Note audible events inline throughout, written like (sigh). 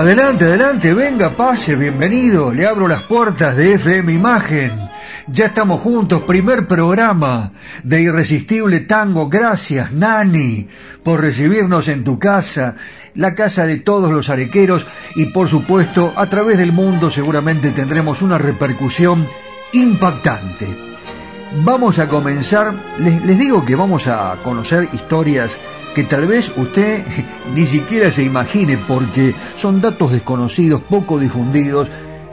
Adelante, adelante, venga, pase, bienvenido. Le abro las puertas de FM Imagen. Ya estamos juntos, primer programa de Irresistible Tango. Gracias, Nani, por recibirnos en tu casa, la casa de todos los arequeros y por supuesto, a través del mundo seguramente tendremos una repercusión impactante. Vamos a comenzar, les, les digo que vamos a conocer historias que tal vez usted (laughs) ni siquiera se imagine porque son datos desconocidos, poco difundidos,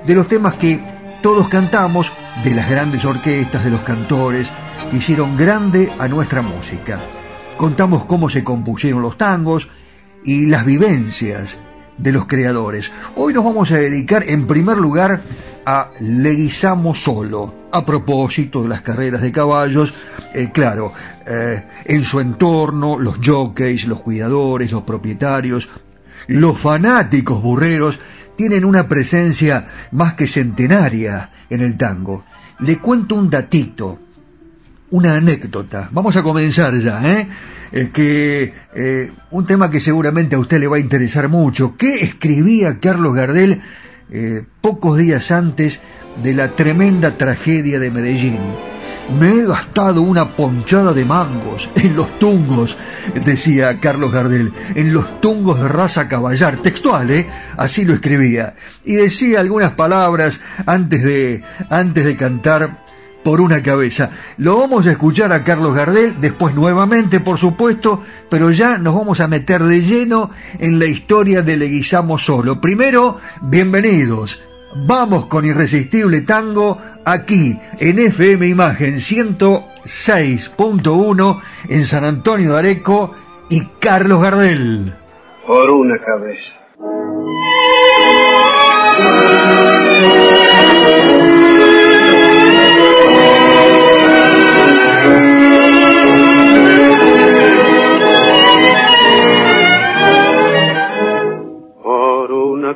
de los temas que todos cantamos, de las grandes orquestas, de los cantores, que hicieron grande a nuestra música. Contamos cómo se compusieron los tangos y las vivencias de los creadores. Hoy nos vamos a dedicar en primer lugar a Leguizamo Solo, a propósito de las carreras de caballos, eh, claro, eh, en su entorno, los jockeys, los cuidadores, los propietarios, los fanáticos burreros tienen una presencia más que centenaria en el tango. Le cuento un datito, una anécdota. Vamos a comenzar ya, ¿eh? que eh, un tema que seguramente a usted le va a interesar mucho. ¿Qué escribía Carlos Gardel eh, pocos días antes de la tremenda tragedia de Medellín? Me he gastado una ponchada de mangos en los tungos, decía Carlos Gardel, en los tungos de raza caballar, textual, ¿eh? Así lo escribía. Y decía algunas palabras antes de, antes de cantar por una cabeza. Lo vamos a escuchar a Carlos Gardel, después nuevamente, por supuesto, pero ya nos vamos a meter de lleno en la historia de Leguizamo Solo. Primero, bienvenidos. Vamos con Irresistible Tango aquí en FM Imagen 106.1 en San Antonio de Areco y Carlos Gardel. Por una cabeza.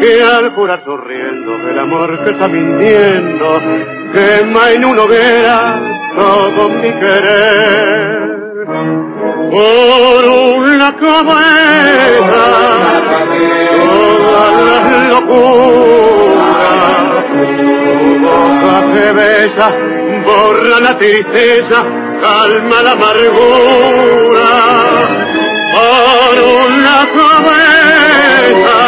que al jurar sonriendo el amor que está mintiendo quema en una hoguera todo mi querer. Por una cabeza todas las locuras tu boca que besa borra la tristeza calma la amargura. Por una cabeza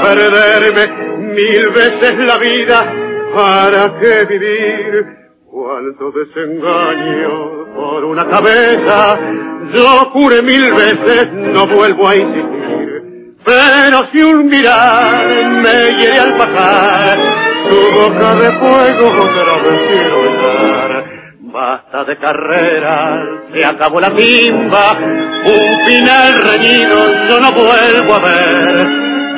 perderme mil veces la vida? ¿Para qué vivir cuánto desengaño por una cabeza. Yo juré mil veces, no vuelvo a insistir. Pero si un mirar me hiere al pasar, tu boca de fuego otra vez quiero. Basta de carrera, se acabó la timba, un final reñido yo no vuelvo a ver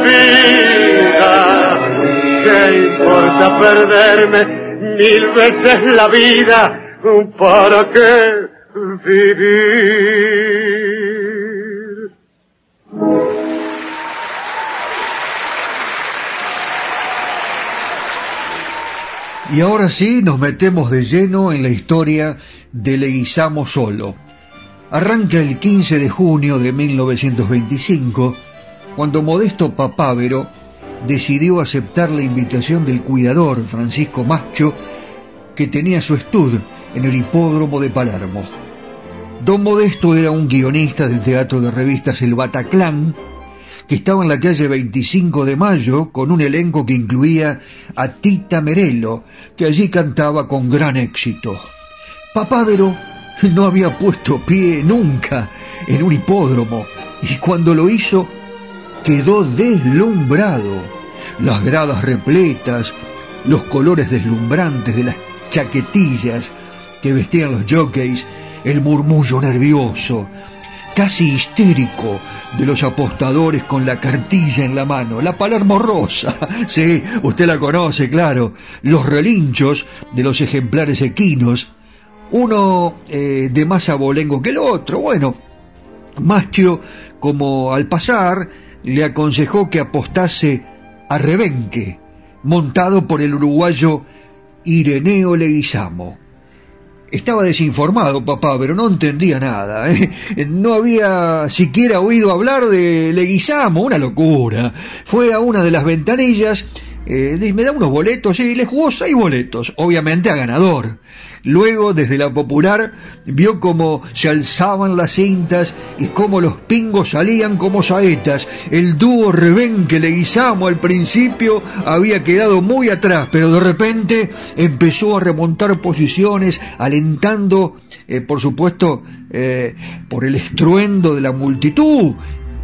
me olvida. ¿Qué importa perderme mil veces la vida? ¿Para qué vivir? Y ahora sí nos metemos de lleno en la historia de Leguizamo Solo arranca el 15 de junio de 1925, cuando Modesto Papávero decidió aceptar la invitación del cuidador Francisco Macho, que tenía su estud en el hipódromo de Palermo. Don Modesto era un guionista del teatro de revistas El Bataclán, que estaba en la calle 25 de Mayo con un elenco que incluía a Tita Merelo, que allí cantaba con gran éxito. Papávero no había puesto pie nunca en un hipódromo y cuando lo hizo quedó deslumbrado. Las gradas repletas, los colores deslumbrantes de las chaquetillas que vestían los jockeys, el murmullo nervioso, casi histérico de los apostadores con la cartilla en la mano, la Palermo Rosa, (laughs) sí, usted la conoce, claro, los relinchos de los ejemplares equinos, uno eh, de más abolengo que el otro. Bueno, Mastio, como al pasar, le aconsejó que apostase a Rebenque, montado por el uruguayo Ireneo Leguizamo. Estaba desinformado, papá, pero no entendía nada. ¿eh? No había siquiera oído hablar de Leguizamo, una locura. Fue a una de las ventanillas, eh, me da unos boletos, y le jugó seis boletos, obviamente a ganador. Luego, desde la popular, vio cómo se alzaban las cintas y cómo los pingos salían como saetas. El dúo Rebenque Leguizamo al principio había quedado muy atrás, pero de repente empezó a remontar posiciones, alentando, eh, por supuesto, eh, por el estruendo de la multitud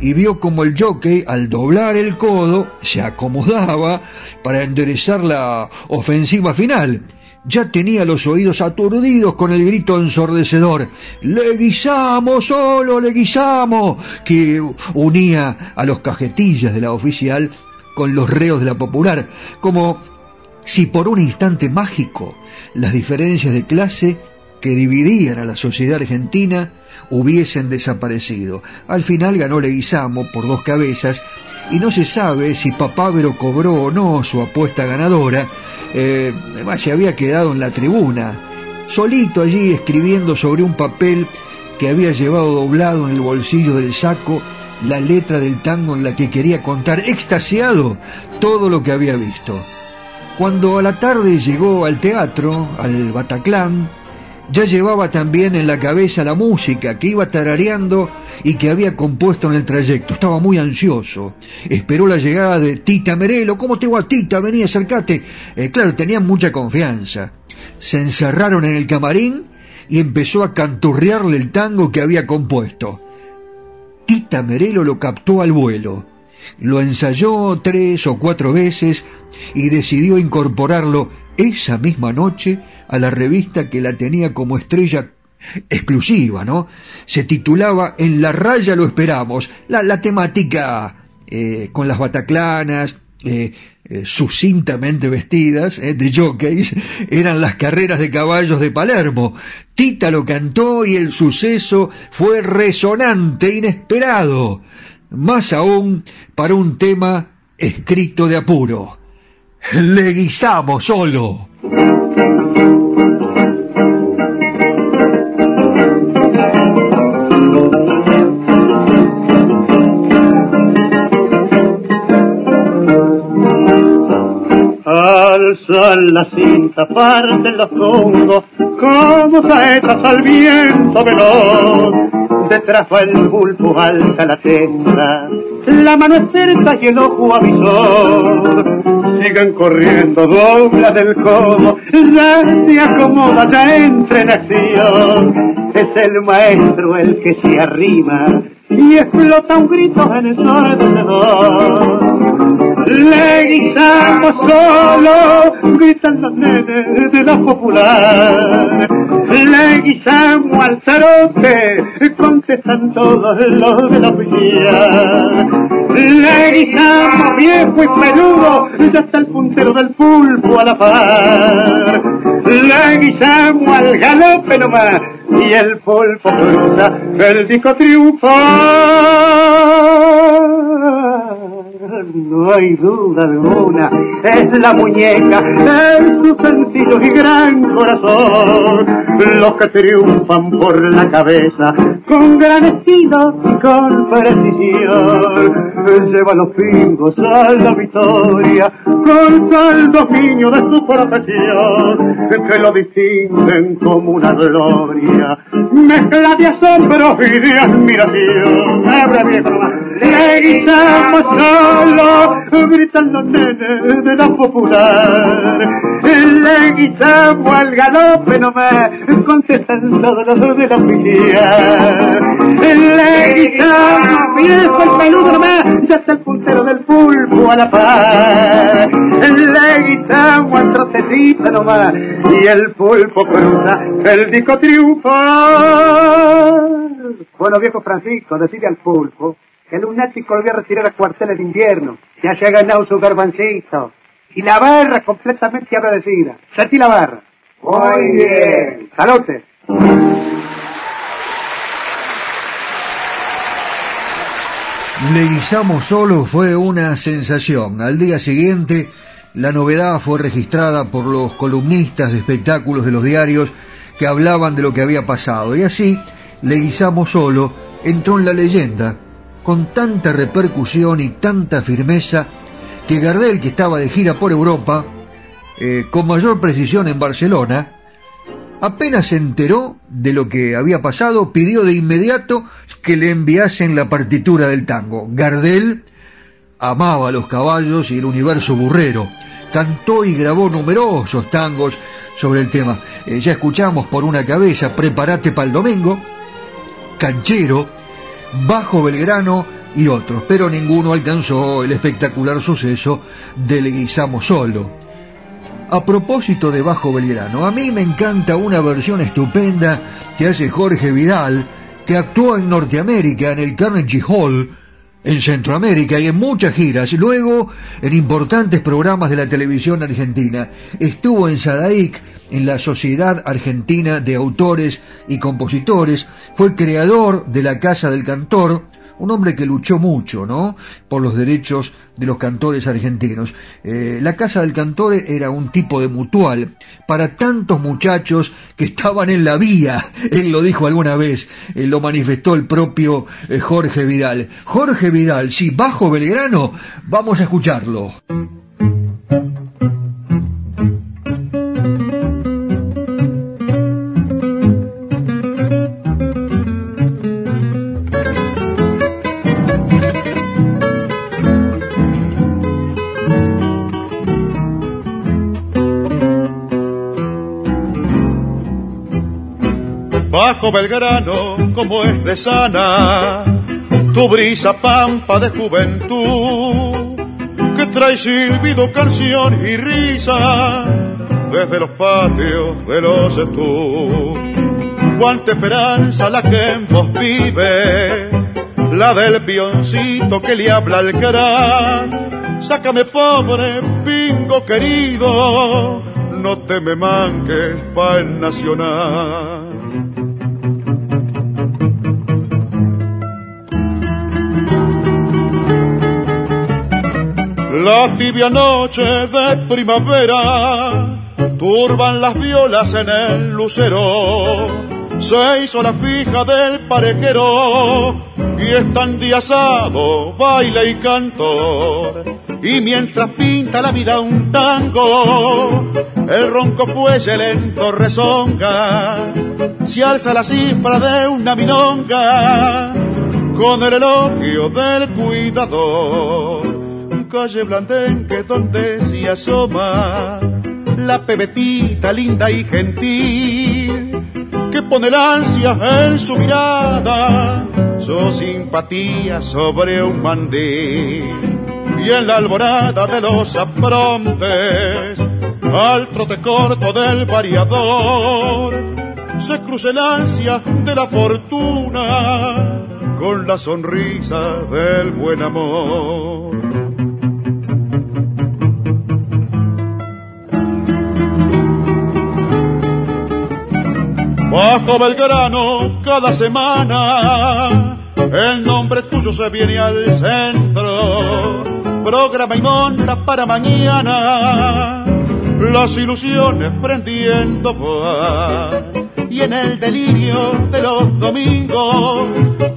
y vio como el jockey, al doblar el codo, se acomodaba para enderezar la ofensiva final ya tenía los oídos aturdidos con el grito ensordecedor ¡Le guisamos, solo le guisamos! que unía a los cajetillas de la oficial con los reos de la popular, como si por un instante mágico las diferencias de clase que dividían a la sociedad argentina hubiesen desaparecido. Al final ganó Leguizamo por dos cabezas y no se sabe si Papávero cobró o no su apuesta ganadora, eh, además se había quedado en la tribuna, solito allí escribiendo sobre un papel que había llevado doblado en el bolsillo del saco la letra del tango en la que quería contar, extasiado, todo lo que había visto. Cuando a la tarde llegó al teatro, al Bataclán, ya llevaba también en la cabeza la música que iba tarareando y que había compuesto en el trayecto. Estaba muy ansioso. Esperó la llegada de Tita Merelo. ¿Cómo te va, Tita? Vení, acercate. Eh, claro, tenían mucha confianza. Se encerraron en el camarín y empezó a canturrearle el tango que había compuesto. Tita Merelo lo captó al vuelo. Lo ensayó tres o cuatro veces y decidió incorporarlo esa misma noche a la revista que la tenía como estrella exclusiva, ¿no? Se titulaba En la raya lo esperamos. La, temática eh, con las bataclanas, eh, eh, sucintamente vestidas de jockeys, eran las carreras de caballos de Palermo. Tita lo cantó y el suceso fue resonante, inesperado. Más aún para un tema escrito de apuro le guisamos solo. Alzan la cinta, parten los congos, como saetas al viento veloz. Detrás va el bulbo, alta la testa, la mano experta y el ojo avisor Sigan corriendo, dobla del codo, ya se acomoda, ya entra. Es el maestro el que se arrima y explota un grito en el alrededor. Le guisamos solo, gritan los nenes de la popular. Le guisamos al zarote, contestan todos los de la oficina. Le guisamos viejo y peludo, ya está el puntero del pulpo a la par. Le guisamos al galope nomás, y el pulpo cruza, el disco triunfa. No hay duda alguna, es la muñeca, es su sencillo y gran corazón, los que triunfan por la cabeza, con gran estilo y con precisión. Lleva los pingos a la victoria, con tal dominio de su profesión, que lo distinguen como una gloria, mezcla de asombro y de admiración. Abre viejo, le solo, gritan los de la popular. Le guisamos al galope nomás, contestan todos los de la oficina. Le guisamos viejo el peludo nomás, ya está el puntero del pulpo a la par. Le guisamos al trotecito nomás, y el pulpo cruza el disco triunfa. Bueno, viejo Francisco, decide al pulpo el lunático lo voy a retirar a cuarteles de invierno. Ya se ha ganado su garbancito. Y la barra completamente agradecida. Sentí la barra. Muy bien. Salute. Le guisamos solo fue una sensación. Al día siguiente, la novedad fue registrada por los columnistas de espectáculos de los diarios que hablaban de lo que había pasado. Y así, Le guisamos solo entró en la leyenda con tanta repercusión y tanta firmeza que Gardel, que estaba de gira por Europa, eh, con mayor precisión en Barcelona, apenas se enteró de lo que había pasado, pidió de inmediato que le enviasen la partitura del tango. Gardel amaba los caballos y el universo burrero, cantó y grabó numerosos tangos sobre el tema. Eh, ya escuchamos por una cabeza, Prepárate para el domingo, Canchero, Bajo Belgrano y otros, pero ninguno alcanzó el espectacular suceso del Guisamo Solo. A propósito de Bajo Belgrano, a mí me encanta una versión estupenda que hace Jorge Vidal, que actuó en Norteamérica en el Carnegie Hall, en Centroamérica y en muchas giras, luego en importantes programas de la televisión argentina. Estuvo en Sadaic, en la Sociedad Argentina de Autores y Compositores, fue creador de la Casa del Cantor, un hombre que luchó mucho, ¿no? Por los derechos de los cantores argentinos. Eh, la Casa del Cantor era un tipo de mutual para tantos muchachos que estaban en la vía. (laughs) Él lo dijo alguna vez, eh, lo manifestó el propio eh, Jorge Vidal. Jorge Vidal, sí, bajo Belgrano, vamos a escucharlo. Bajo Belgrano como es de sana, tu brisa pampa de juventud, que trae silbido, canción y risa desde los patios de los tú. Cuánta esperanza la que en vos vive, la del pioncito que le habla al gran. Sácame pobre, pingo querido, no te me manques pa' el nacional. La tibia noche de primavera turban las violas en el lucero. Se hizo la fija del parejero y están diasado baile y cantor. Y mientras pinta la vida un tango, el ronco fuelle lento rezonga, se alza la cifra de una minonga, con el elogio del cuidador. Calle Blandenque donde se asoma la pebetita linda y gentil, que pone la ansia en su mirada, su simpatía sobre un mandil y en la alborada de los aprontes, al trote corto del variador, se cruza el ansia de la fortuna con la sonrisa del buen amor. Bajo Belgrano cada semana el nombre tuyo se viene al centro programa y monta para mañana, las ilusiones prendiendo Y en el delirio de los domingos,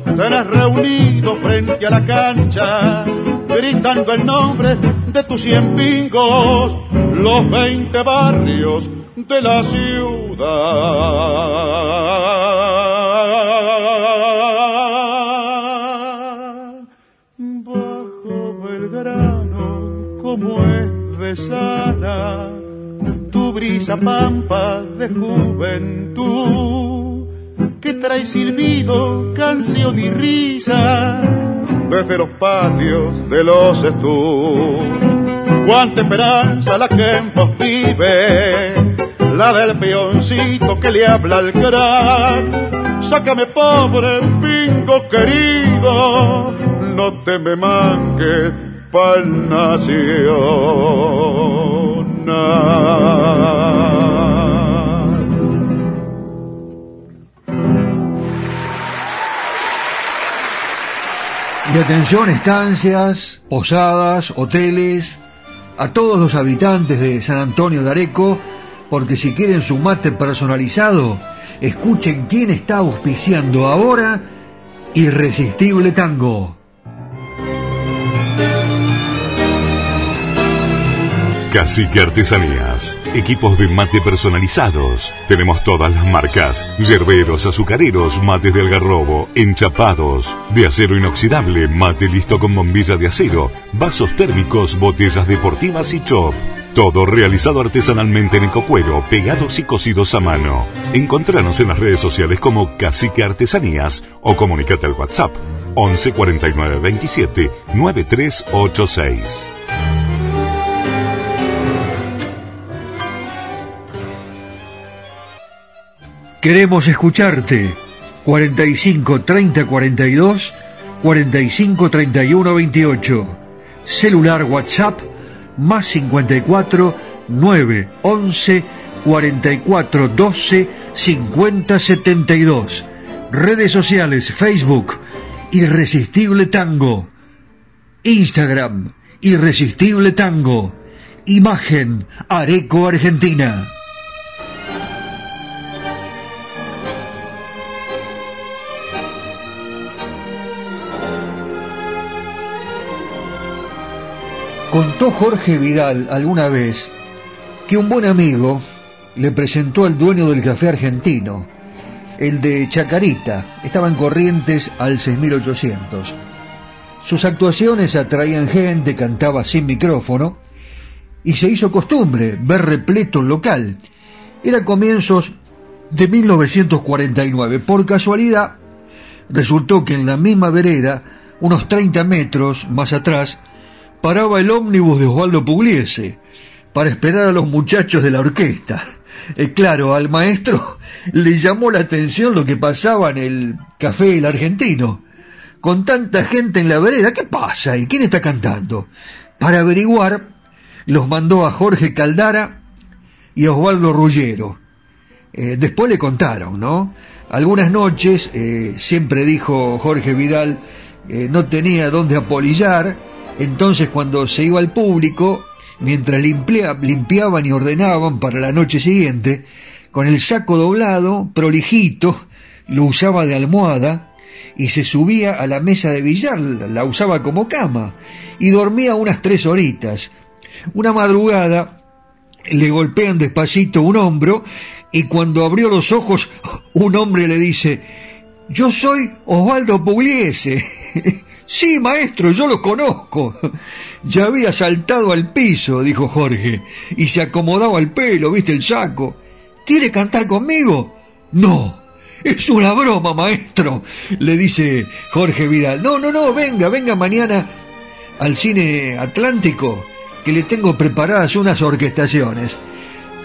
tenés reunido frente a la cancha, gritando el nombre de tus cien pingos, los veinte barrios de la ciudad. Sana tu brisa pampa de juventud que trae silbido, canción y risa desde los patios de los estudios. Cuánta esperanza la que en vive, la del peoncito que le habla al crack. Sácame pobre pingo querido, no te me manques pa'l Y atención, estancias, posadas, hoteles, a todos los habitantes de San Antonio de Areco, porque si quieren su mate personalizado, escuchen quién está auspiciando ahora Irresistible Tango. Cacique Artesanías. Equipos de mate personalizados. Tenemos todas las marcas. Yerberos, azucareros, mates de algarrobo, enchapados. De acero inoxidable, mate listo con bombilla de acero. Vasos térmicos, botellas deportivas y chop. Todo realizado artesanalmente en ecocuero, pegados y cosidos a mano. Encontranos en las redes sociales como Cacique Artesanías o comunicate al WhatsApp 11 49 27 9386. Queremos escucharte. 45 30 42 45 31 28. Celular WhatsApp más 54 9 11 44 12 50 72. Redes sociales Facebook Irresistible Tango. Instagram Irresistible Tango. Imagen Areco Argentina. Contó Jorge Vidal alguna vez que un buen amigo le presentó al dueño del café argentino, el de Chacarita, estaban Corrientes al 6800. Sus actuaciones atraían gente, cantaba sin micrófono y se hizo costumbre ver repleto el local. Era comienzos de 1949. Por casualidad, resultó que en la misma vereda, unos 30 metros más atrás, paraba el ómnibus de Osvaldo Pugliese para esperar a los muchachos de la orquesta. Eh, claro, al maestro le llamó la atención lo que pasaba en el café El Argentino. Con tanta gente en la vereda, ¿qué pasa? ¿Y quién está cantando? Para averiguar, los mandó a Jorge Caldara y a Osvaldo Rullero. Eh, después le contaron, ¿no? Algunas noches, eh, siempre dijo Jorge Vidal, no tenía dónde apolillar, entonces cuando se iba al público, mientras limpiaban y ordenaban para la noche siguiente, con el saco doblado, prolijito, lo usaba de almohada y se subía a la mesa de billar, la usaba como cama y dormía unas tres horitas. Una madrugada le golpean despacito un hombro y cuando abrió los ojos un hombre le dice, yo soy Osvaldo Pugliese. (laughs) sí, maestro, yo lo conozco. (laughs) ya había saltado al piso, dijo Jorge, y se acomodaba el pelo, viste el saco. ¿Quiere cantar conmigo? No. Es una broma, maestro, le dice Jorge Vidal. No, no, no, venga, venga mañana al cine Atlántico, que le tengo preparadas unas orquestaciones.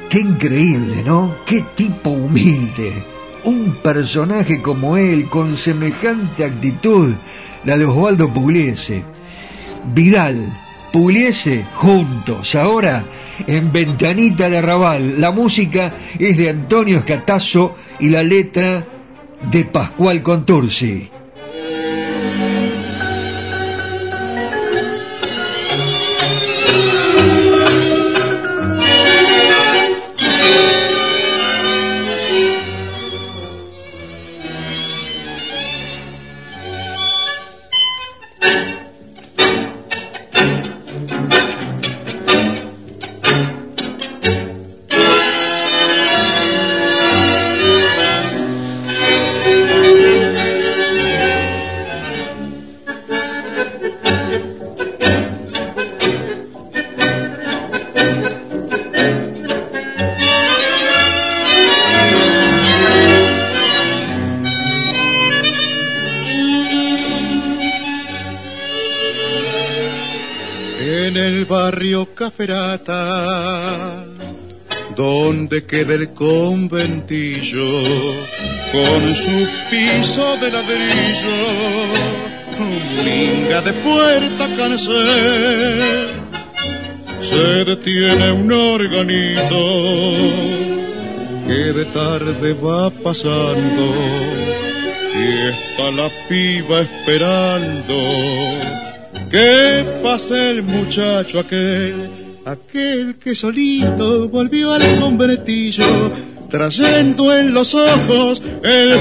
Qué increíble, ¿no? Qué tipo humilde. Un personaje como él, con semejante actitud, la de Osvaldo Pugliese. Vidal, Pugliese, juntos. Ahora, en Ventanita de Arrabal, la música es de Antonio Escatazo y la letra de Pascual Contursi. Donde queda el conventillo con su piso de ladrillo, minga de puerta cansé, se detiene un organito que de tarde va pasando y está la piba esperando que pase el muchacho aquel, aquel que solito volvió al convertillo, trayendo en los ojos el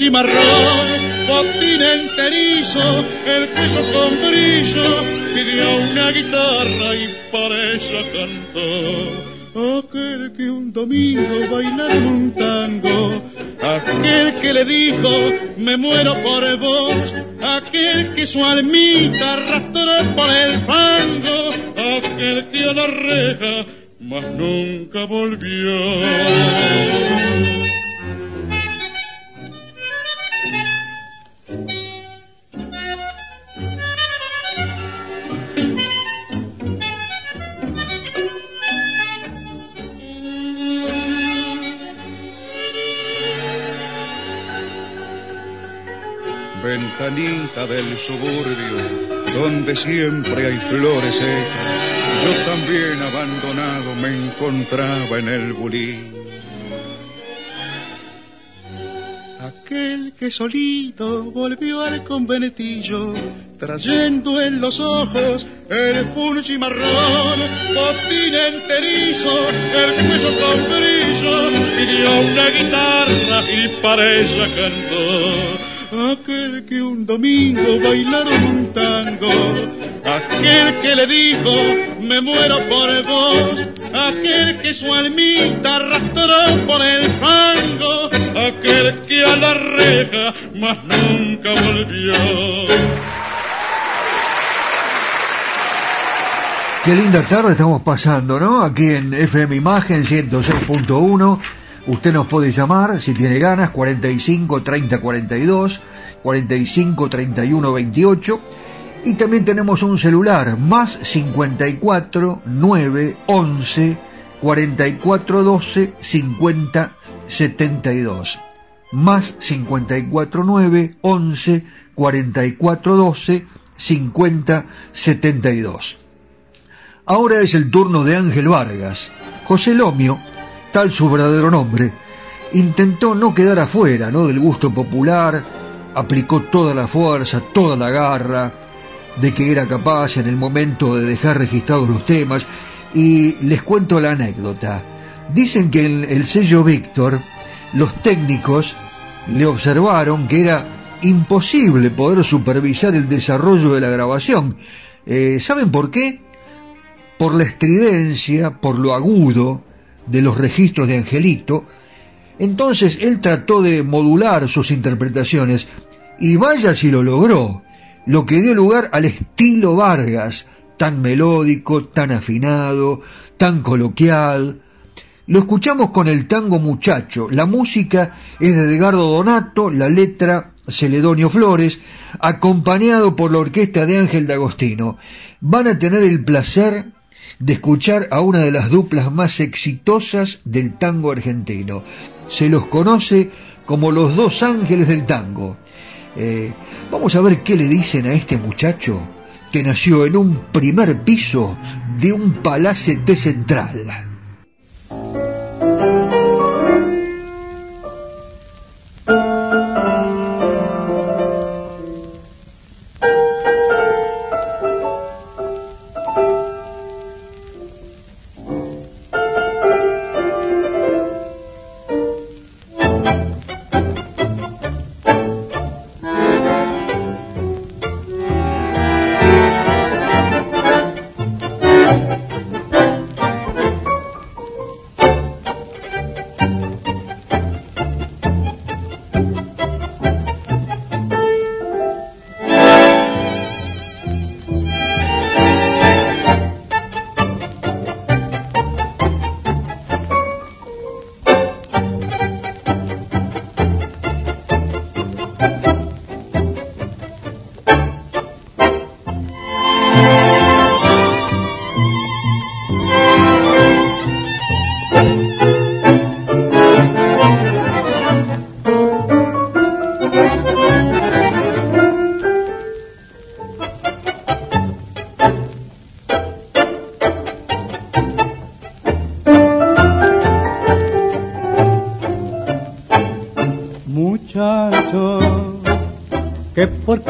y marrón, botín enterizo, el queso con brillo, pidió una guitarra y para ella cantó. Aquel que un domingo bailaron un tango, aquel que le dijo me muero por vos, aquel que su almita arrastró por el fango, aquel la reja más nunca volvió. ventanita del suburbio, donde siempre hay flores secas, yo también abandonado me encontraba en el bulín. Aquel que solito volvió al conventillo, trayendo en los ojos el fulgi marrón, botín enterizo, el cuello con brillo, pidió una guitarra y para ella cantó aquel que un domingo bailaron un tango, aquel que le dijo me muero por vos, aquel que su almita arrastró por el fango, aquel que a la reja más nunca volvió. Qué linda tarde estamos pasando, ¿no? Aquí en FM Imagen 106.1 Usted nos puede llamar si tiene ganas 45 30 42, 45 31 28 y también tenemos un celular más 54 9 11 44 12 50 72 más 54 9 11 44 12 50 72 Ahora es el turno de Ángel Vargas. José Lomio tal su verdadero nombre, intentó no quedar afuera ¿no? del gusto popular, aplicó toda la fuerza, toda la garra de que era capaz en el momento de dejar registrados los temas y les cuento la anécdota. Dicen que en el sello Víctor los técnicos le observaron que era imposible poder supervisar el desarrollo de la grabación. Eh, ¿Saben por qué? por la estridencia, por lo agudo de los registros de Angelito, entonces él trató de modular sus interpretaciones y vaya si lo logró, lo que dio lugar al estilo Vargas, tan melódico, tan afinado, tan coloquial. Lo escuchamos con el tango muchacho, la música es de Edgardo Donato, la letra Celedonio Flores, acompañado por la orquesta de Ángel D'Agostino. Van a tener el placer de escuchar a una de las duplas más exitosas del tango argentino. Se los conoce como los dos ángeles del tango. Eh, vamos a ver qué le dicen a este muchacho que nació en un primer piso de un palacete central.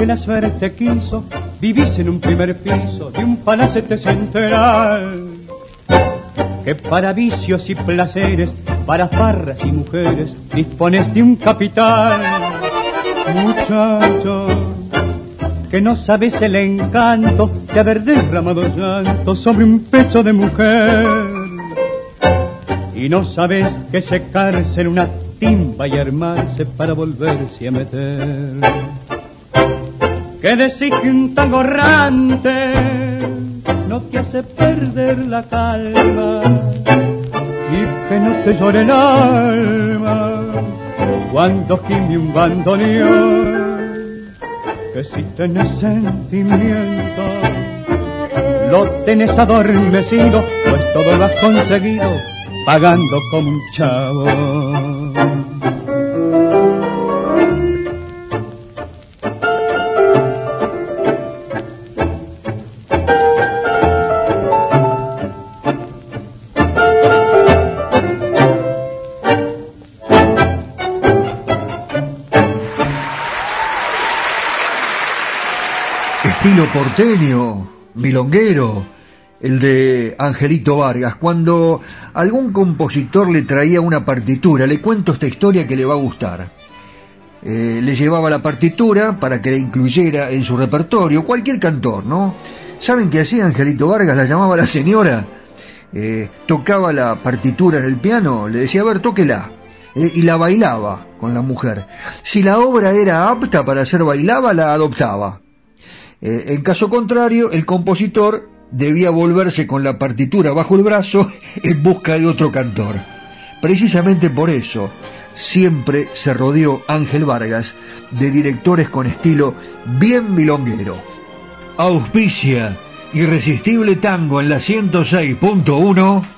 La suerte quiso, vivís en un primer piso de un palacete central. Que para vicios y placeres, para farras y mujeres, dispones de un capital. Muchacho, que no sabes el encanto de haber derramado llanto sobre un pecho de mujer. Y no sabes que secarse en una timba y armarse para volverse a meter que decir que un tango no te hace perder la calma y que no te llore el alma cuando gime un bandoneón. Que si tenés sentimiento lo tenés adormecido pues todo lo has conseguido pagando como un chavo porteño, milonguero, el de Angelito Vargas. Cuando algún compositor le traía una partitura, le cuento esta historia que le va a gustar. Eh, le llevaba la partitura para que la incluyera en su repertorio, cualquier cantor, ¿no? ¿Saben qué hacía Angelito Vargas? La llamaba la señora, eh, tocaba la partitura en el piano, le decía, a ver, tóquela. Eh, y la bailaba con la mujer. Si la obra era apta para ser bailada, la adoptaba. Eh, en caso contrario, el compositor debía volverse con la partitura bajo el brazo (laughs) en busca de otro cantor. Precisamente por eso, siempre se rodeó Ángel Vargas de directores con estilo bien milonguero. Auspicia Irresistible Tango en la 106.1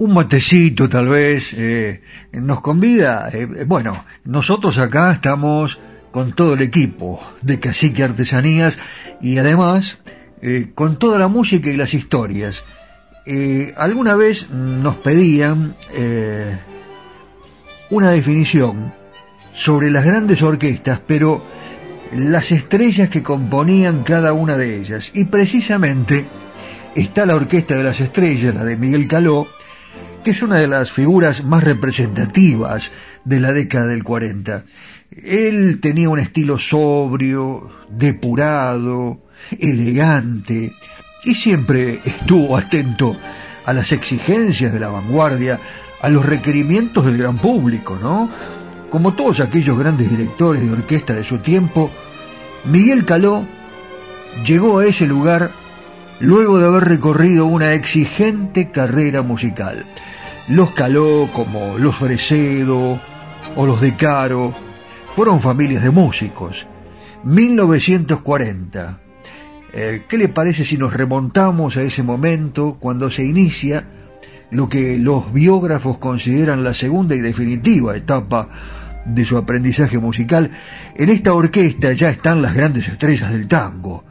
Un matecito tal vez eh, nos convida. Eh, bueno, nosotros acá estamos con todo el equipo de Cacique Artesanías y además eh, con toda la música y las historias. alguna vez nos pedían una definición sobre las grandes orquestas, pero las estrellas que componían cada una de ellas. Y precisamente está la Orquesta de las Estrellas, la de Miguel Caló, que es una de las figuras más representativas de la década del 40. Él tenía un estilo sobrio, depurado, elegante, y siempre estuvo atento a las exigencias de la vanguardia, a los requerimientos del gran público, ¿no? Como todos aquellos grandes directores de orquesta de su tiempo, Miguel Caló llegó a ese lugar luego de haber recorrido una exigente carrera musical. Los Caló, como los Fresedo o los de Caro, fueron familias de músicos. 1940. Eh, ¿Qué le parece si nos remontamos a ese momento cuando se inicia lo que los biógrafos consideran la segunda y definitiva etapa de su aprendizaje musical? En esta orquesta ya están las grandes estrellas del tango.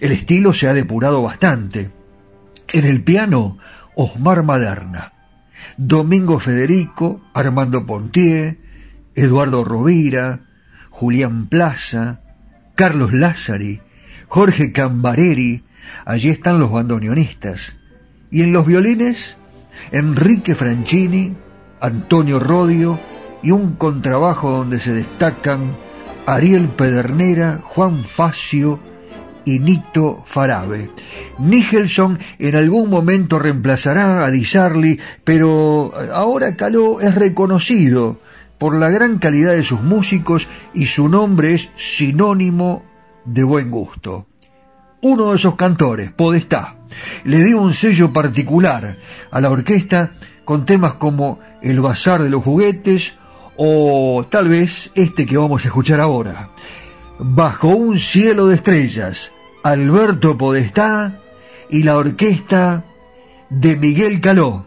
El estilo se ha depurado bastante. En el piano, Osmar Maderna. Domingo Federico, Armando Pontier, Eduardo Rovira, Julián Plaza, Carlos Lázari, Jorge Cambareri, allí están los bandoneonistas. Y en los violines, Enrique Franchini, Antonio Rodio y un contrabajo donde se destacan Ariel Pedernera, Juan Facio y Nito Farabe. Nicholson en algún momento reemplazará a Di pero ahora Caló es reconocido por la gran calidad de sus músicos y su nombre es sinónimo de buen gusto. Uno de esos cantores, Podestá, le dio un sello particular a la orquesta con temas como El Bazar de los Juguetes o tal vez este que vamos a escuchar ahora. Bajo un cielo de estrellas, Alberto Podestá y la orquesta de Miguel Caló.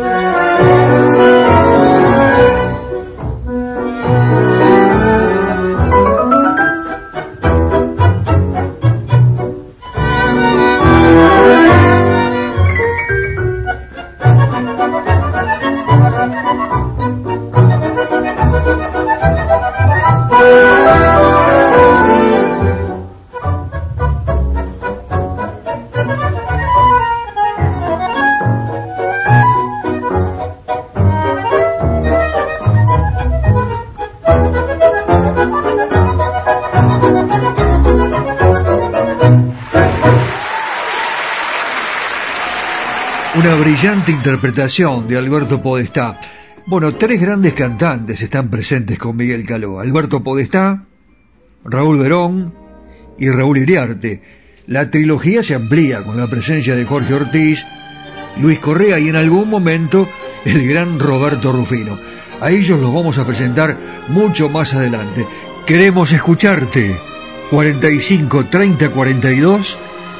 Una brillante interpretación de Alberto Podestá. Bueno, tres grandes cantantes están presentes con Miguel Caló. Alberto Podestá, Raúl Verón y Raúl Iriarte. La trilogía se amplía con la presencia de Jorge Ortiz, Luis Correa y en algún momento el gran Roberto Rufino. A ellos los vamos a presentar mucho más adelante. Queremos escucharte. 45 30 42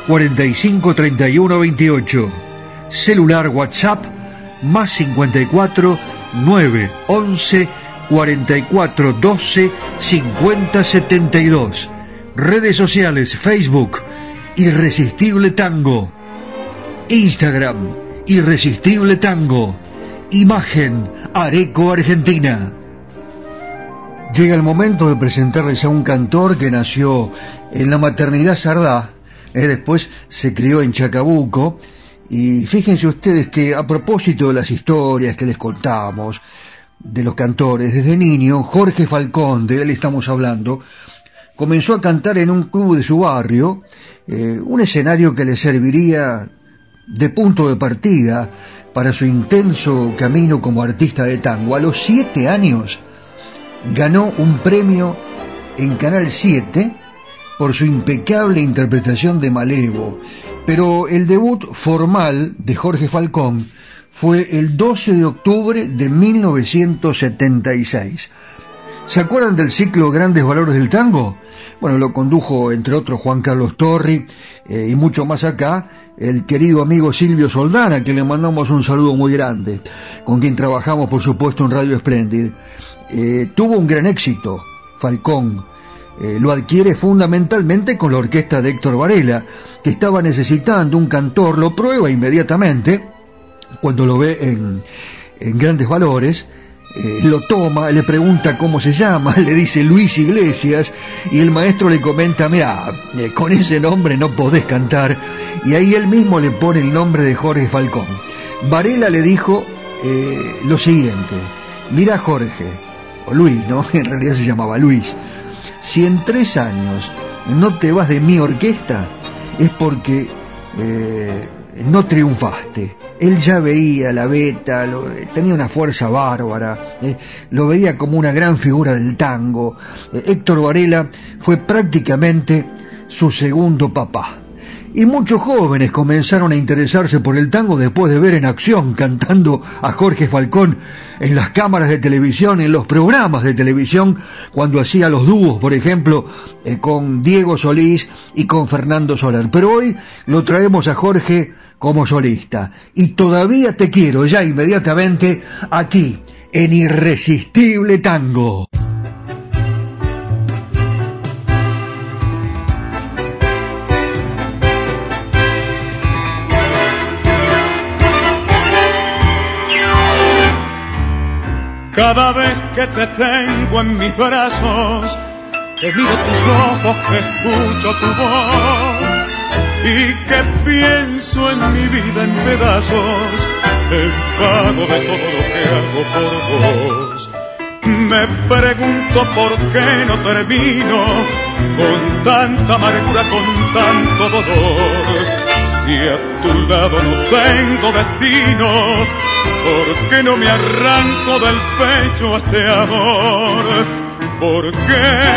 45 31 28. Celular WhatsApp más 54 9 11 44 12 50 72. Redes sociales Facebook Irresistible Tango. Instagram Irresistible Tango. Imagen Areco Argentina. Llega el momento de presentarles a un cantor que nació en la maternidad Sardá, eh, después se crió en Chacabuco, y fíjense ustedes que a propósito de las historias que les contamos, de los cantores, desde niño, Jorge Falcón, de él estamos hablando, comenzó a cantar en un club de su barrio, eh, un escenario que le serviría de punto de partida para su intenso camino como artista de tango. A los siete años ganó un premio en Canal 7 por su impecable interpretación de Malevo, pero el debut formal de Jorge Falcón fue el 12 de octubre de 1976. ¿Se acuerdan del ciclo Grandes Valores del Tango? Bueno, lo condujo entre otros Juan Carlos Torri eh, y mucho más acá el querido amigo Silvio Soldana, que le mandamos un saludo muy grande, con quien trabajamos por supuesto en Radio Splendid. Eh, tuvo un gran éxito, Falcón. Eh, lo adquiere fundamentalmente con la orquesta de Héctor Varela, que estaba necesitando un cantor, lo prueba inmediatamente, cuando lo ve en, grandes valores, eh, lo toma, le pregunta cómo se llama, (laughs) le dice Luis Iglesias y el maestro le comenta, mira, eh, con ese nombre no podés cantar y ahí él mismo le pone el nombre de Jorge Falcón. Varela le dijo lo siguiente, mira Jorge, o Luis, ¿no? (laughs) En realidad se llamaba Luis, si en tres años no te vas de mi orquesta es porque no triunfaste. Él ya veía la beta, tenía una fuerza bárbara, eh, lo veía como una gran figura del tango. Eh, Héctor Varela fue prácticamente su segundo papá. Y muchos jóvenes comenzaron a interesarse por el tango después de ver en acción cantando a Jorge Falcón en las cámaras de televisión, en los programas de televisión, cuando hacía los dúos, por ejemplo, eh, con Diego Solís y con Fernando Soler. Pero hoy lo traemos a Jorge como solista. Y todavía te quiero ya inmediatamente aquí, en Irresistible Tango. Cada vez que te tengo en mis brazos, que miro tus ojos, que escucho tu voz y que pienso en mi vida en pedazos, en pago de todo lo que hago por vos. Me pregunto por qué no termino con tanta amargura, con tanto dolor. Si a tu lado no tengo destino, ¿Por qué no me arranco del pecho este amor? ¿Por qué?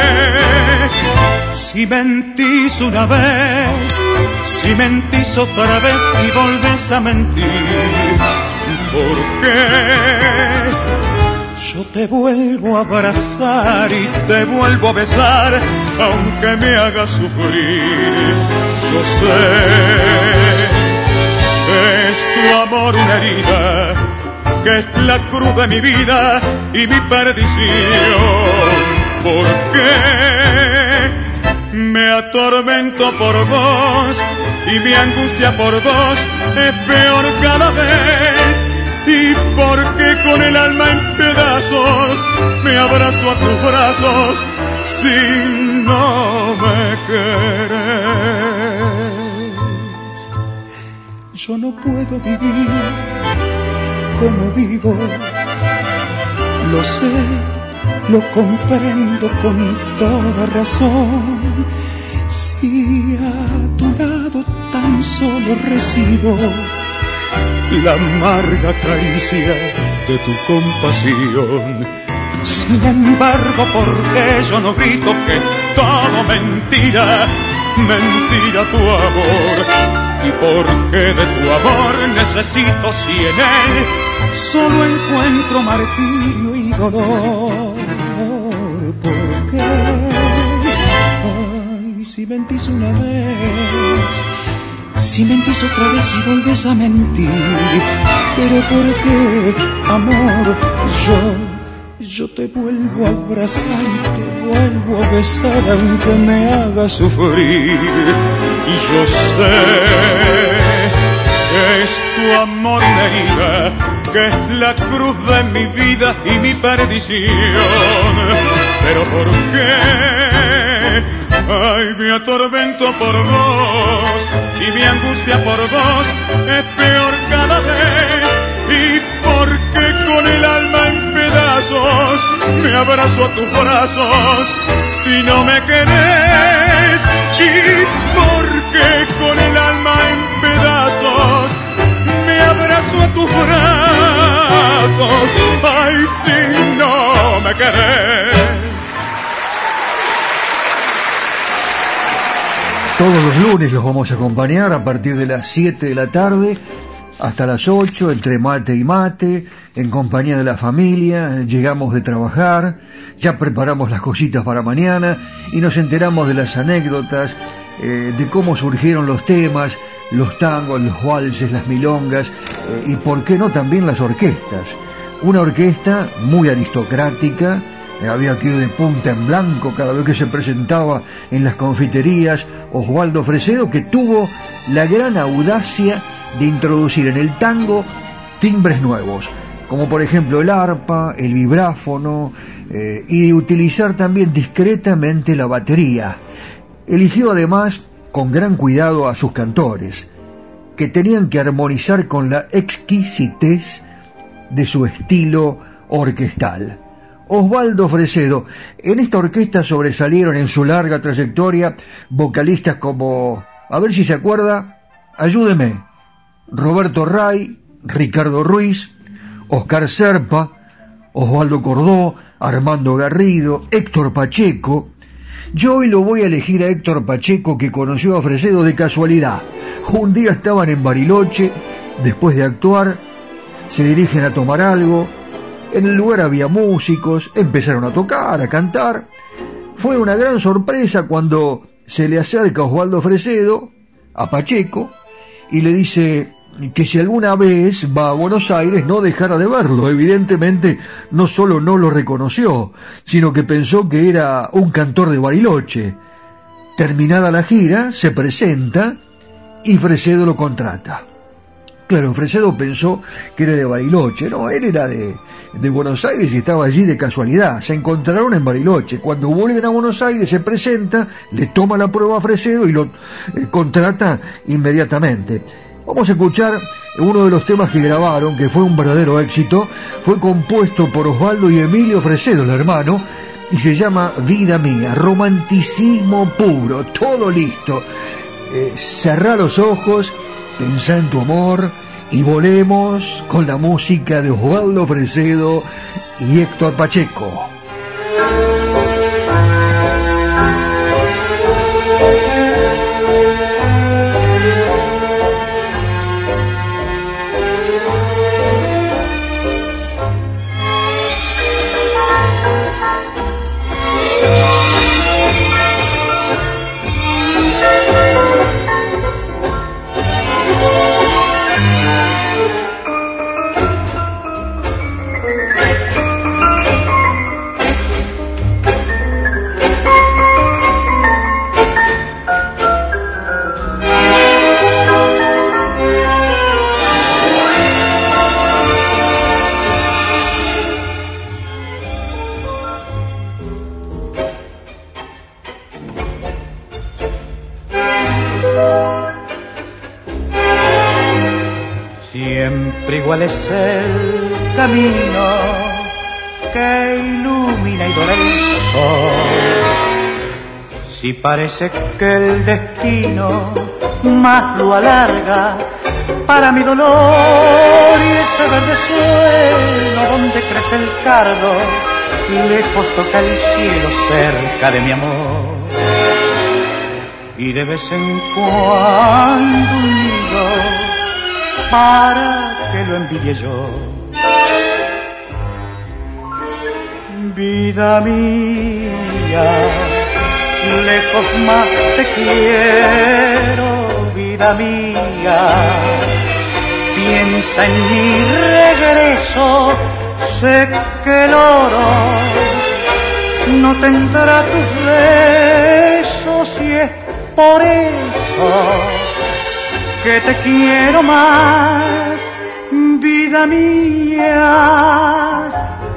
Si mentís una vez, si mentís otra vez y volves a mentir, ¿por qué? Yo te vuelvo a abrazar y te vuelvo a besar, aunque me hagas sufrir. Yo sé, es tu amor una herida que es la cruz de mi vida y mi perdición. ¿Por qué me atormento por vos y mi angustia por vos es peor cada vez? Y porque con el alma en pedazos me abrazo a tus brazos si no me querés. Yo no puedo vivir como vivo. Lo sé, lo comprendo con toda razón. Si a tu lado tan solo recibo la amarga caricia de tu compasión. Sin embargo, ¿por qué yo no grito que todo mentira, mentira tu amor? ¿Y por qué de tu amor necesito si en él solo encuentro martirio y dolor? ¿Por qué? Ay, si mentís una vez si mentís otra vez y vuelves a mentir, pero ¿por qué, amor? Yo, yo te vuelvo a abrazar y te vuelvo a besar aunque me haga sufrir. Y yo sé que es tu amor herida, que es la cruz de mi vida y mi perdición. Pero ¿por qué? Ay, me atormento por vos y mi angustia por vos es peor cada vez. Y porque con el alma en pedazos me abrazo a tus brazos si no me querés. Y porque con el alma en pedazos me abrazo a tus brazos. Ay, si no me querés. Todos los lunes los vamos a acompañar a partir de las 7 de la tarde hasta las 8 entre mate y mate, en compañía de la familia, llegamos de trabajar, ya preparamos las cositas para mañana y nos enteramos de las anécdotas, eh, de cómo surgieron los temas, los tangos, los walses, las milongas eh, y por qué no también las orquestas. Una orquesta muy aristocrática, eh, había que ir de punta en blanco cada vez que se presentaba en las confiterías Osvaldo Fresedo, que tuvo la gran audacia de introducir en el tango timbres nuevos, como por ejemplo el arpa, el vibráfono, eh, y de utilizar también discretamente la batería. Eligió además con gran cuidado a sus cantores, que tenían que armonizar con la exquisitez de su estilo orquestal. Osvaldo Fresedo. En esta orquesta sobresalieron en su larga trayectoria vocalistas como, a ver si se acuerda, ayúdeme, Roberto Ray, Ricardo Ruiz, Oscar Serpa, Osvaldo Cordó, Armando Garrido, Héctor Pacheco. Yo hoy lo voy a elegir a Héctor Pacheco que conoció a Fresedo de casualidad. Un día estaban en Bariloche, después de actuar, se dirigen a tomar algo, en el lugar había músicos, empezaron a tocar, a cantar. Fue una gran sorpresa cuando se le acerca Osvaldo Fresedo a Pacheco y le dice que si alguna vez va a Buenos Aires no dejara de verlo. Evidentemente no solo no lo reconoció, sino que pensó que era un cantor de Bariloche. Terminada la gira, se presenta y Fresedo lo contrata. Claro, Fresedo pensó que era de Bariloche, no, él era de, de, Buenos Aires y estaba allí de casualidad. Se encontraron en Bariloche. Cuando vuelven a Buenos Aires se presenta, le toma la prueba a Fresedo y lo eh, contrata inmediatamente. Vamos a escuchar uno de los temas que grabaron, que fue un verdadero éxito. Fue compuesto por Osvaldo y Emilio Fresedo, el hermano, y se llama Vida Mía, romanticismo puro, todo listo. Eh, cerrá los ojos Pensá en tu amor y volemos con la música de Osvaldo Fresedo y Héctor Pacheco. Igual es el camino que ilumina y dora el sol. Si parece que el destino más lo alarga para mi dolor y ese verde suelo donde crece el cardo, lejos toca el cielo cerca de mi amor. Y de vez en cuando unido para que lo envidie yo. Vida mía, lejos más te quiero, vida mía piensa en mi regreso, sé que el oro no tendrá tus besos y es por eso que te quiero más, vida mía,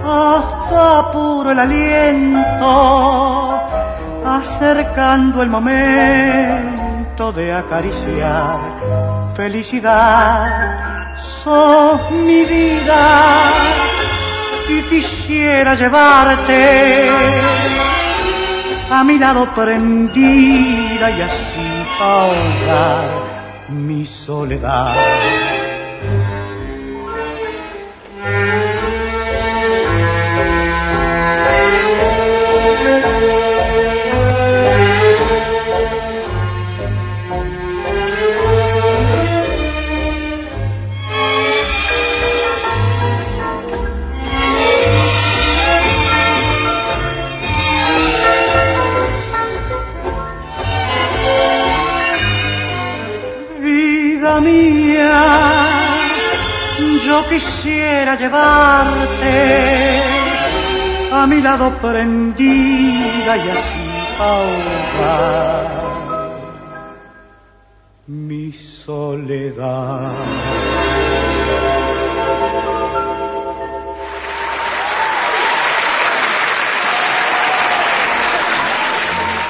hasta puro el aliento, acercando el momento de acariciar felicidad. Sos mi vida y quisiera llevarte a mi lado prendida y así ahogar mi soledad. Yo quisiera llevarte a mi lado prendida y así ahogar mi soledad.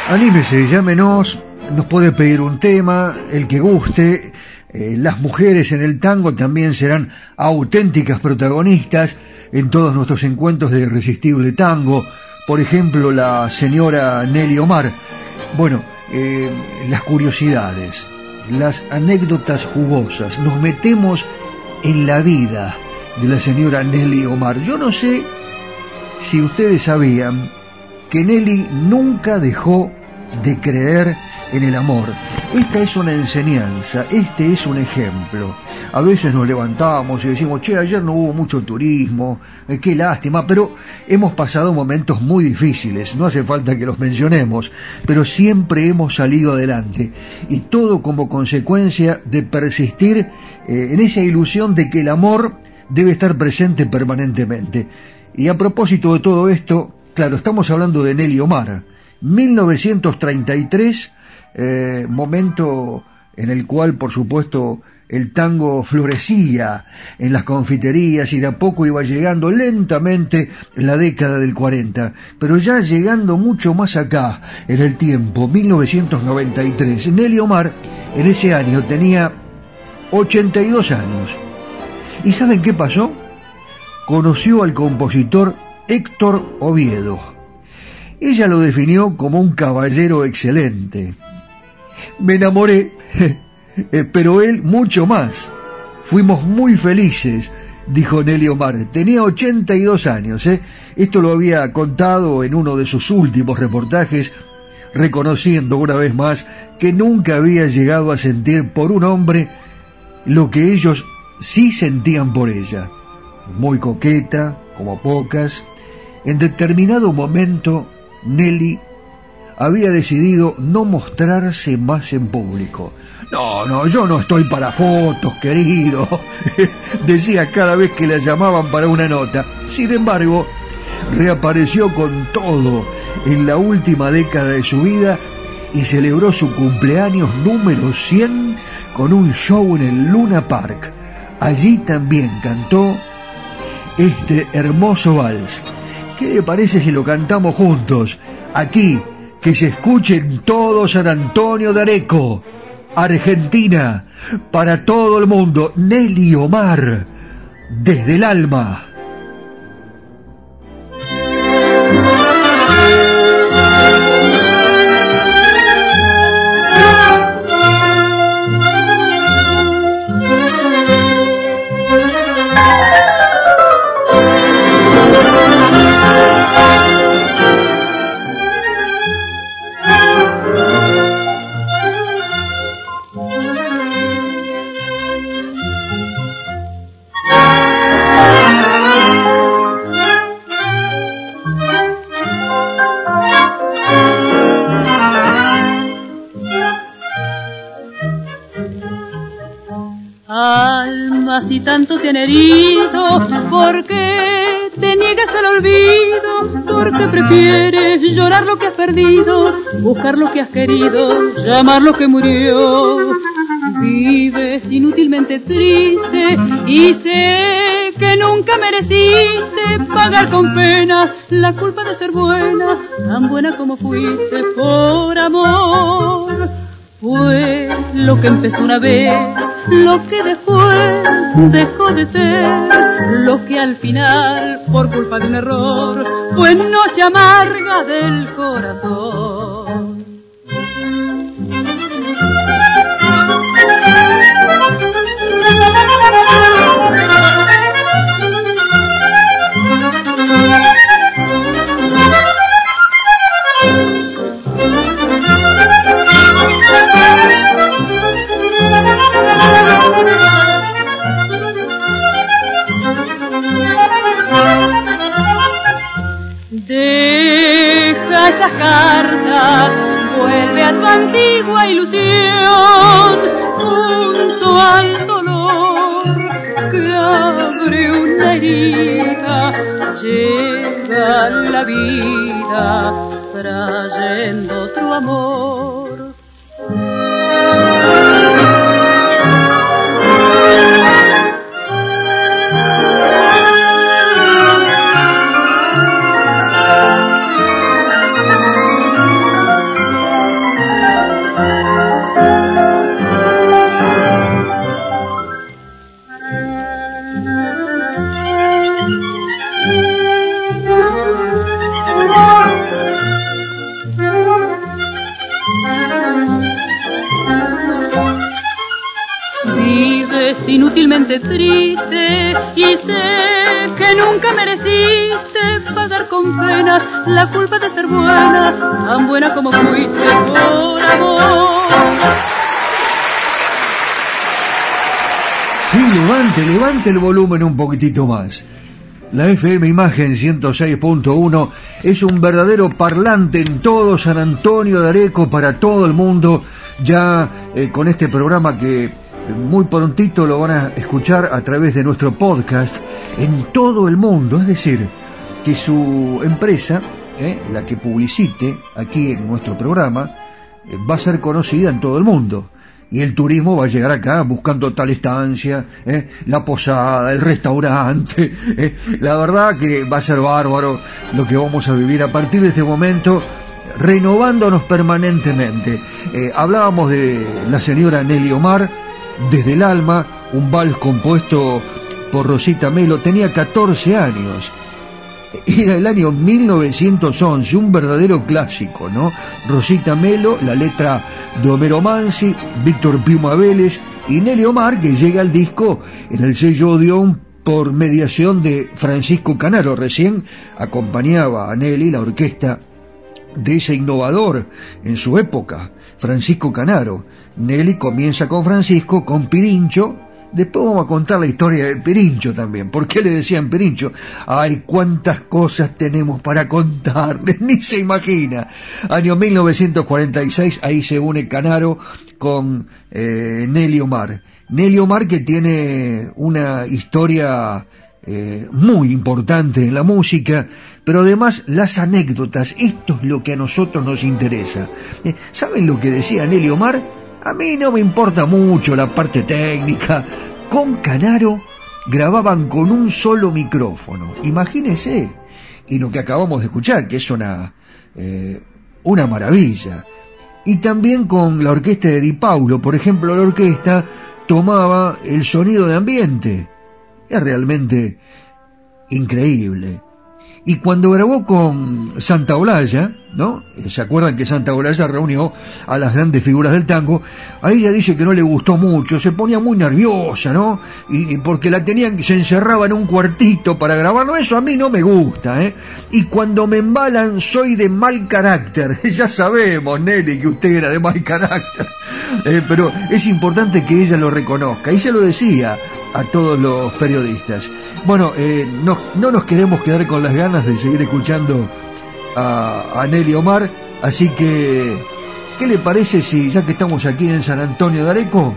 Anímese, llámenos, nos puede pedir un tema, el que guste, eh, las mujeres en el tango también serán auténticas protagonistas en todos nuestros encuentros de irresistible tango. Por ejemplo, la señora Nelly Omar. Bueno, eh, las curiosidades, las anécdotas jugosas. Nos metemos en la vida de la señora Nelly Omar. Yo no sé si ustedes sabían que Nelly nunca dejó de creer en el amor. Esta es una enseñanza, este es un ejemplo. A veces nos levantamos y decimos, che, ayer no hubo mucho turismo, eh, qué lástima, pero hemos pasado momentos muy difíciles, no hace falta que los mencionemos, pero siempre hemos salido adelante. Y todo como consecuencia de persistir eh, en esa ilusión de que el amor debe estar presente permanentemente. Y a propósito de todo esto, claro, estamos hablando de Nelly Omar 1933, eh, momento en el cual, por supuesto, el tango florecía en las confiterías y de a poco iba llegando lentamente la década del 40, pero ya llegando mucho más acá en el tiempo, 1993, Nelly Omar en ese año tenía 82 años. ¿Y saben qué pasó? Conoció al compositor Héctor Oviedo ella lo definió como un caballero excelente. Me enamoré, (laughs) eh, pero él mucho más. Fuimos muy felices, dijo Nelly Omar. Tenía 82 años. ¿eh? Esto lo había contado en uno de sus últimos reportajes, reconociendo una vez más que nunca había llegado a sentir por un hombre lo que ellos sí sentían por ella. Muy coqueta, como pocas. En determinado momento Nelly había decidido no mostrarse más en público. No, no, yo no estoy para fotos, querido, (laughs) decía cada vez que la llamaban para una nota. Sin embargo, reapareció con todo en la última década de su vida y celebró su cumpleaños número 100 con un show en el Luna Park. Allí también cantó este hermoso vals ¿Qué le parece si lo cantamos juntos? Aquí, que se escuchen todos San Antonio de Areco, Argentina, para todo el mundo, Nelly Omar, desde el alma. Tanto te han herido, ¿por qué te niegas al olvido? ¿Por qué prefieres llorar lo que has perdido, buscar lo que has querido, llamar lo que murió? Vives inútilmente triste y sé que nunca mereciste pagar con pena la culpa de ser buena, tan buena como fuiste por amor. Fue lo que empezó una vez, lo que después dejó de ser, lo que al final, por culpa de un error, fue noche amarga del corazón. Vuelve a tu antigua ilusión, junto al dolor que abre una herida, llega la vida trayendo otro amor. Levante, el volumen un poquitito más. La FM Imagen 106.1 es un verdadero parlante en todo San Antonio de Areco para todo el mundo, ya eh, con este programa que eh, muy prontito lo van a escuchar a través de nuestro podcast en todo el mundo, es decir, que su empresa, eh, la que publicite aquí en nuestro programa, eh, va a ser conocida en todo el mundo. Y el turismo va a llegar acá buscando tal estancia, ¿eh? la posada, el restaurante. ¿eh? La verdad que va a ser bárbaro lo que vamos a vivir a partir de este momento, renovándonos permanentemente. Eh, hablábamos de la señora Nelly Omar, desde el alma, un vals compuesto por Rosita Melo, tenía 14 años. Era el año 1911, un verdadero clásico, ¿no? Rosita Melo, la letra de Homero Mansi, Víctor Piuma Vélez y Nelly Omar, que llega al disco en el sello Odeón por mediación de Francisco Canaro. Recién acompañaba a Nelly la orquesta de ese innovador en su época, Francisco Canaro. Nelly comienza con Francisco, con Pirincho, Después vamos a contar la historia de Pirincho también. ¿Por qué le decían Pirincho? Ay, cuántas cosas tenemos para contarles, (laughs) ni se imagina. Año 1946, ahí se une Canaro con eh, Nelly Omar. Nelly Omar que tiene una historia eh, muy importante en la música, pero además las anécdotas, esto es lo que a nosotros nos interesa. Eh, ¿Saben lo que decía Nelly Omar? A mí no me importa mucho la parte técnica. Con Canaro grababan con un solo micrófono. Imagínese. Y lo que acabamos de escuchar, que es una, eh, una maravilla. Y también con la orquesta de Di Paulo. Por ejemplo, la orquesta tomaba el sonido de ambiente. Es realmente increíble. Y cuando grabó con Santa Olalla, ¿no? ¿Se acuerdan que Santa Olalla reunió a las grandes figuras del tango? A ella dice que no le gustó mucho, se ponía muy nerviosa, ¿no? Y, y porque la tenían, se encerraba en un cuartito para grabarlo, eso a mí no me gusta, ¿eh? Y cuando me embalan soy de mal carácter, (laughs) ya sabemos, Nelly, que usted era de mal carácter, Eh, pero es importante que ella lo reconozca, y se lo decía a todos los periodistas. Bueno, eh, no, no nos queremos quedar con las ganas de seguir escuchando a, Nelly Omar, así que, ¿qué le parece si, ya que estamos aquí en San Antonio de Areco,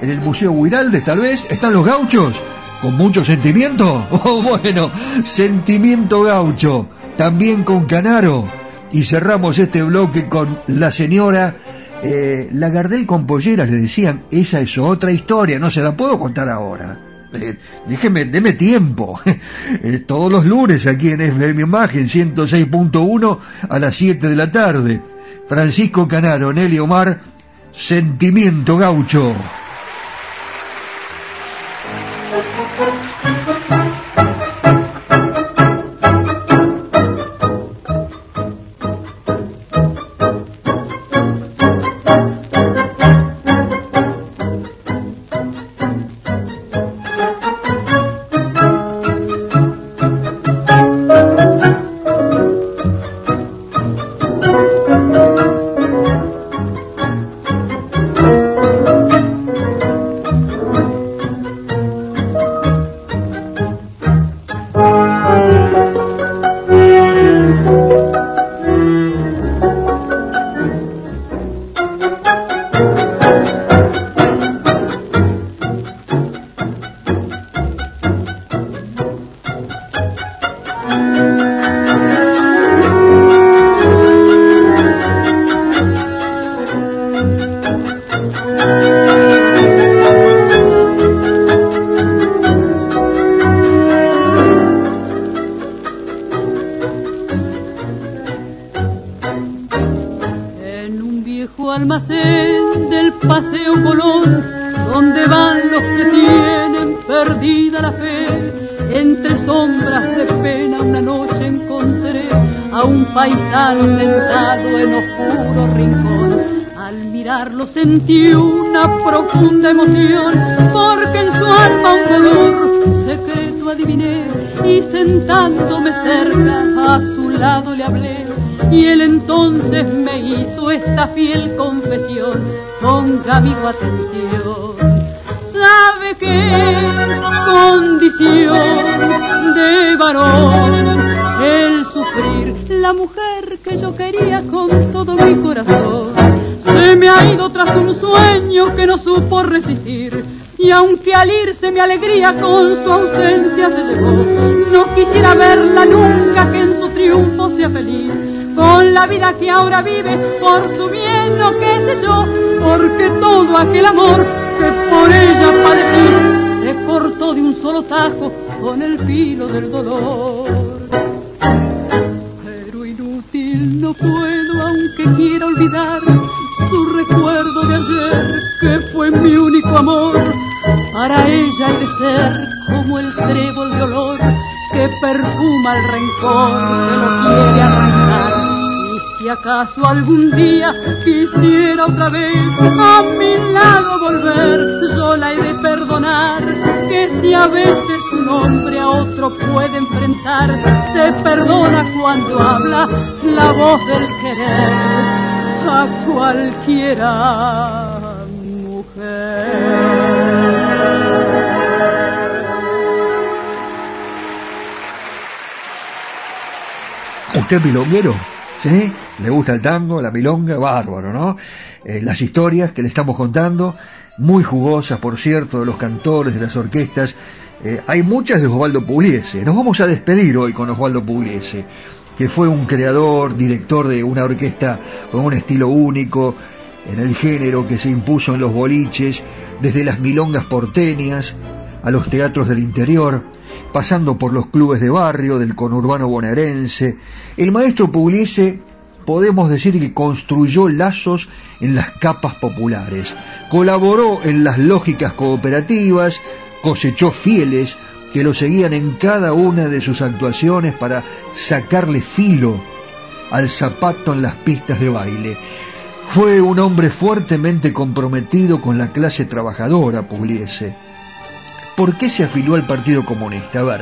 en el Museo Huiraldes tal vez, están los gauchos, con mucho sentimiento. (laughs) Oh, bueno, sentimiento gaucho, también con Canaro. Y cerramos este bloque con la señora eh, Lagardel con polleras, le decían, esa es otra historia, no se la puedo contar ahora. Eh, déjeme, deme tiempo. (laughs) Eh, todos los lunes aquí en FM Imagen 106.1 a las 7 de la tarde. Francisco Canaro, Nelly Omar, Sentimiento Gaucho. Entonces me hizo esta fiel confesión, ponga amigo atención. Sabe que condición de varón el sufrir la mujer que yo quería con todo mi corazón se me ha ido tras un sueño que no supo resistir. Y aunque al irse mi alegría con su ausencia se llevó, no quisiera verla nunca que en su triunfo sea feliz. Con la vida que ahora vive, por su bien, no qué sé yo, porque todo aquel amor que por ella padecí se cortó de un solo tajo con el filo del dolor. Pero inútil no puedo, aunque quiera olvidar su recuerdo de ayer, que fue mi único amor. Para ella hay de ser como el trébol de olor que perfuma el rencor que no quiere arrancar. Si acaso algún día quisiera otra vez a mi lado volver, yo la he de perdonar, que si a veces un hombre a otro puede enfrentar, se perdona cuando habla la voz del querer a cualquiera mujer. ¿Usted es? ¿Sí? ¿Le gusta el tango, la milonga? Bárbaro, ¿no? Eh, las historias que le estamos contando, muy jugosas, por cierto, de los cantores, de las orquestas. Eh, hay muchas de Osvaldo Pugliese. Nos vamos a despedir hoy con Osvaldo Pugliese que fue un creador, director de una orquesta con un estilo único en el género que se impuso en los boliches, desde las milongas porteñas a los teatros del interior, pasando por los clubes de barrio del conurbano bonaerense. El maestro Pugliese podemos decir que construyó lazos en las capas populares, colaboró en las lógicas cooperativas, cosechó fieles que lo seguían en cada una de sus actuaciones para sacarle filo al zapato en las pistas de baile. Fue un hombre fuertemente comprometido con la clase trabajadora, Pugliese. ¿Por qué se afilió al Partido Comunista? A ver,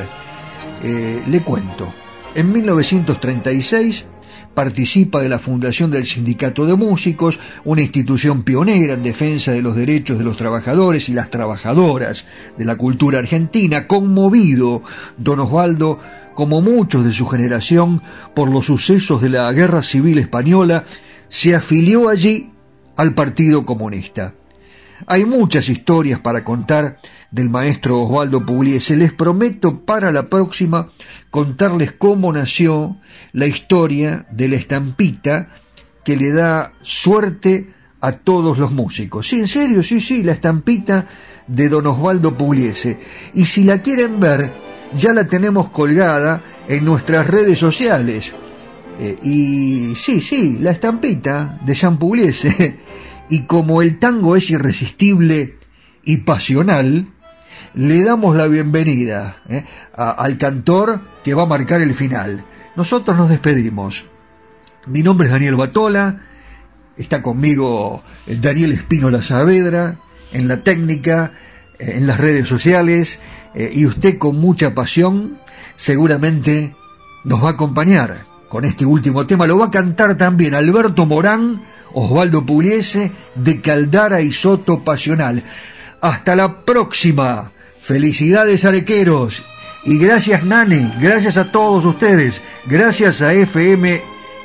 eh, le cuento. En 1936 participa de la fundación del Sindicato de Músicos, una institución pionera en defensa de los derechos de los trabajadores y las trabajadoras de la cultura argentina, conmovido don Osvaldo, como muchos de su generación, por los sucesos de la Guerra Civil Española, se afilió allí al Partido Comunista. Hay muchas historias para contar del maestro Osvaldo Pugliese. Les prometo para la próxima contarles cómo nació la historia de la estampita que le da suerte a todos los músicos. Sí, en serio, sí, sí, la estampita de don Osvaldo Pugliese. Y si la quieren ver, ya la tenemos colgada en nuestras redes sociales. Eh, y sí, sí, la estampita de San Pugliese. (laughs) y como el tango es irresistible y pasional, le damos la bienvenida eh, al cantor que va a marcar el final. Nosotros nos despedimos. Mi nombre es Daniel Batola, está conmigo Daniel Espino Saavedra en la técnica, eh, en las redes sociales, eh, y usted con mucha pasión seguramente nos va a acompañar con este último tema. Lo va a cantar también Alberto Morán, Osvaldo Pugliese, de Caldara y Soto Pasional. Hasta la próxima. Felicidades arequeros. Y gracias Nani, gracias a todos ustedes, gracias a FM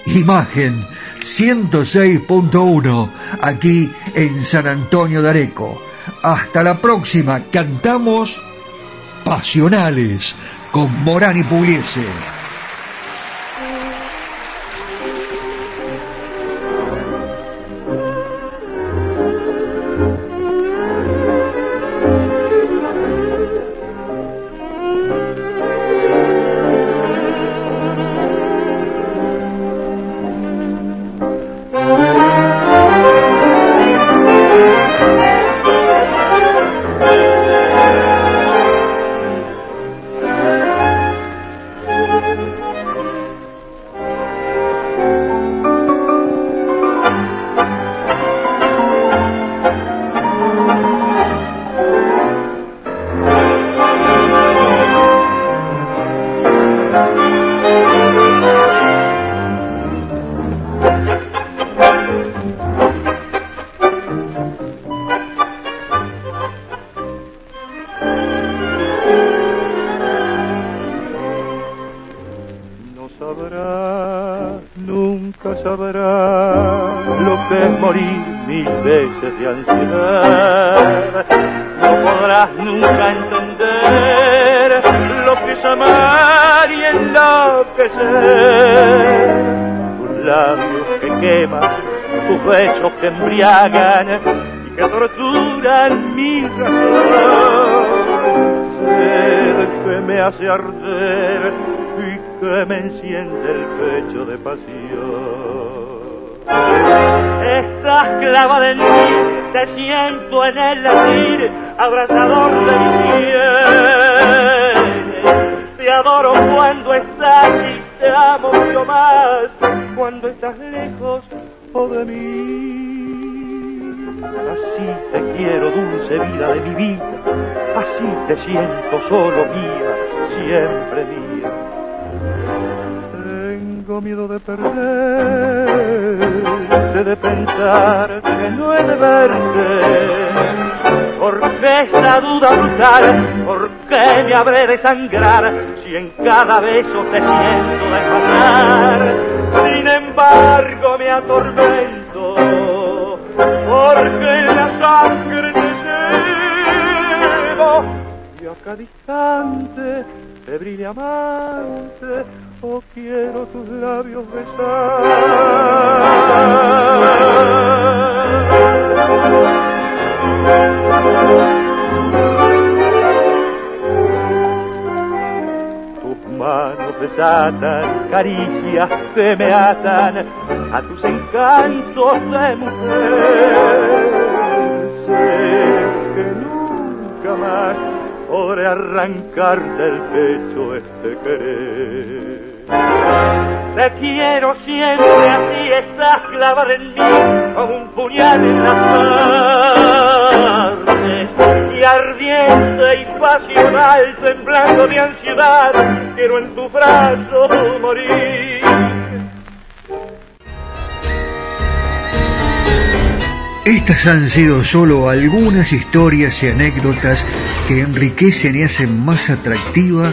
Imagen 106.1 aquí en San Antonio de Areco. Hasta la próxima, cantamos Pasionales con Morán y Pugliese. Enciende el pecho de pasión. Estás clavada en mí, te siento en el latir, abrazador de mi piel. Te adoro cuando estás y te amo mucho más cuando estás lejos de mí. Así te quiero, dulce vida de mi vida, así te siento solo mía, siempre mía. Tengo miedo de perderte, de pensar que no he de verte. Porque esa duda brutal, ¿por qué me habré de sangrar si en cada beso te siento de pasar? Sin embargo me atormento porque en la sangre te llevo y a cada instante febril amante oh quiero tus labios besar manos desatan caricias que me atan a tus encantos de mujer. Sé que nunca más podré arrancar del pecho este querer. Te quiero siempre así, estás clavada en mí como un puñal en la carne. Y ardiente y pasional, temblando de ansiedad, quiero en tu brazo morir. Estas han sido solo algunas historias y anécdotas que enriquecen y hacen más atractiva